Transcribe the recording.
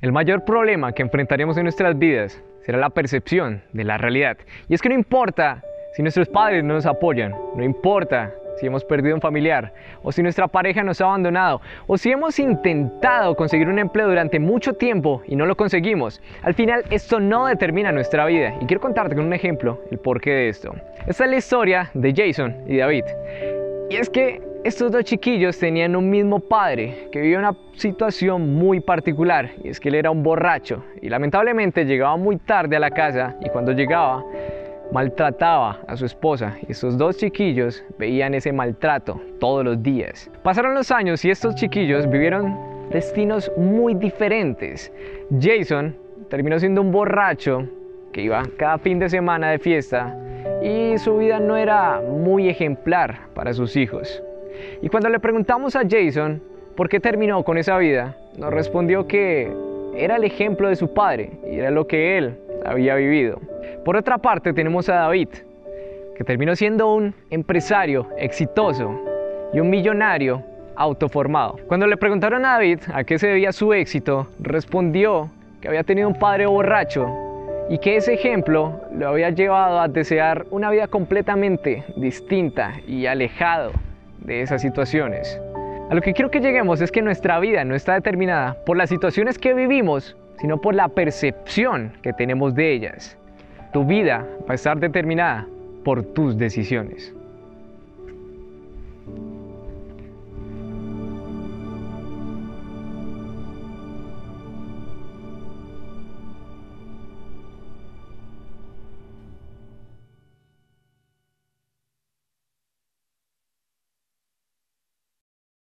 El mayor problema que enfrentaremos en nuestras vidas será la percepción de la realidad. Y es que no importa si nuestros padres no nos apoyan, no importa si hemos perdido un familiar, o si nuestra pareja nos ha abandonado, o si hemos intentado conseguir un empleo durante mucho tiempo y no lo conseguimos. Al final esto no determina nuestra vida. Y quiero contarte con un ejemplo el porqué de esto. Esta es la historia de Jason y David. Y es que estos dos chiquillos tenían un mismo padre que vivía una situación muy particular y es que él era un borracho y lamentablemente llegaba muy tarde a la casa y cuando llegaba maltrataba a su esposa y estos dos chiquillos veían ese maltrato todos los días. Pasaron los años y estos chiquillos vivieron destinos muy diferentes. Jason terminó siendo un borracho que iba cada fin de semana de fiesta y su vida no era muy ejemplar para sus hijos. Y cuando le preguntamos a Jason por qué terminó con esa vida, nos respondió que era el ejemplo de su padre y era lo que él había vivido. Por otra parte tenemos a David, que terminó siendo un empresario exitoso y un millonario autoformado. Cuando le preguntaron a David a qué se debía su éxito, respondió que había tenido un padre borracho y que ese ejemplo lo había llevado a desear una vida completamente distinta y alejado de esas situaciones. A lo que quiero que lleguemos es que nuestra vida no está determinada por las situaciones que vivimos, sino por la percepción que tenemos de ellas. Tu vida va a estar determinada por tus decisiones.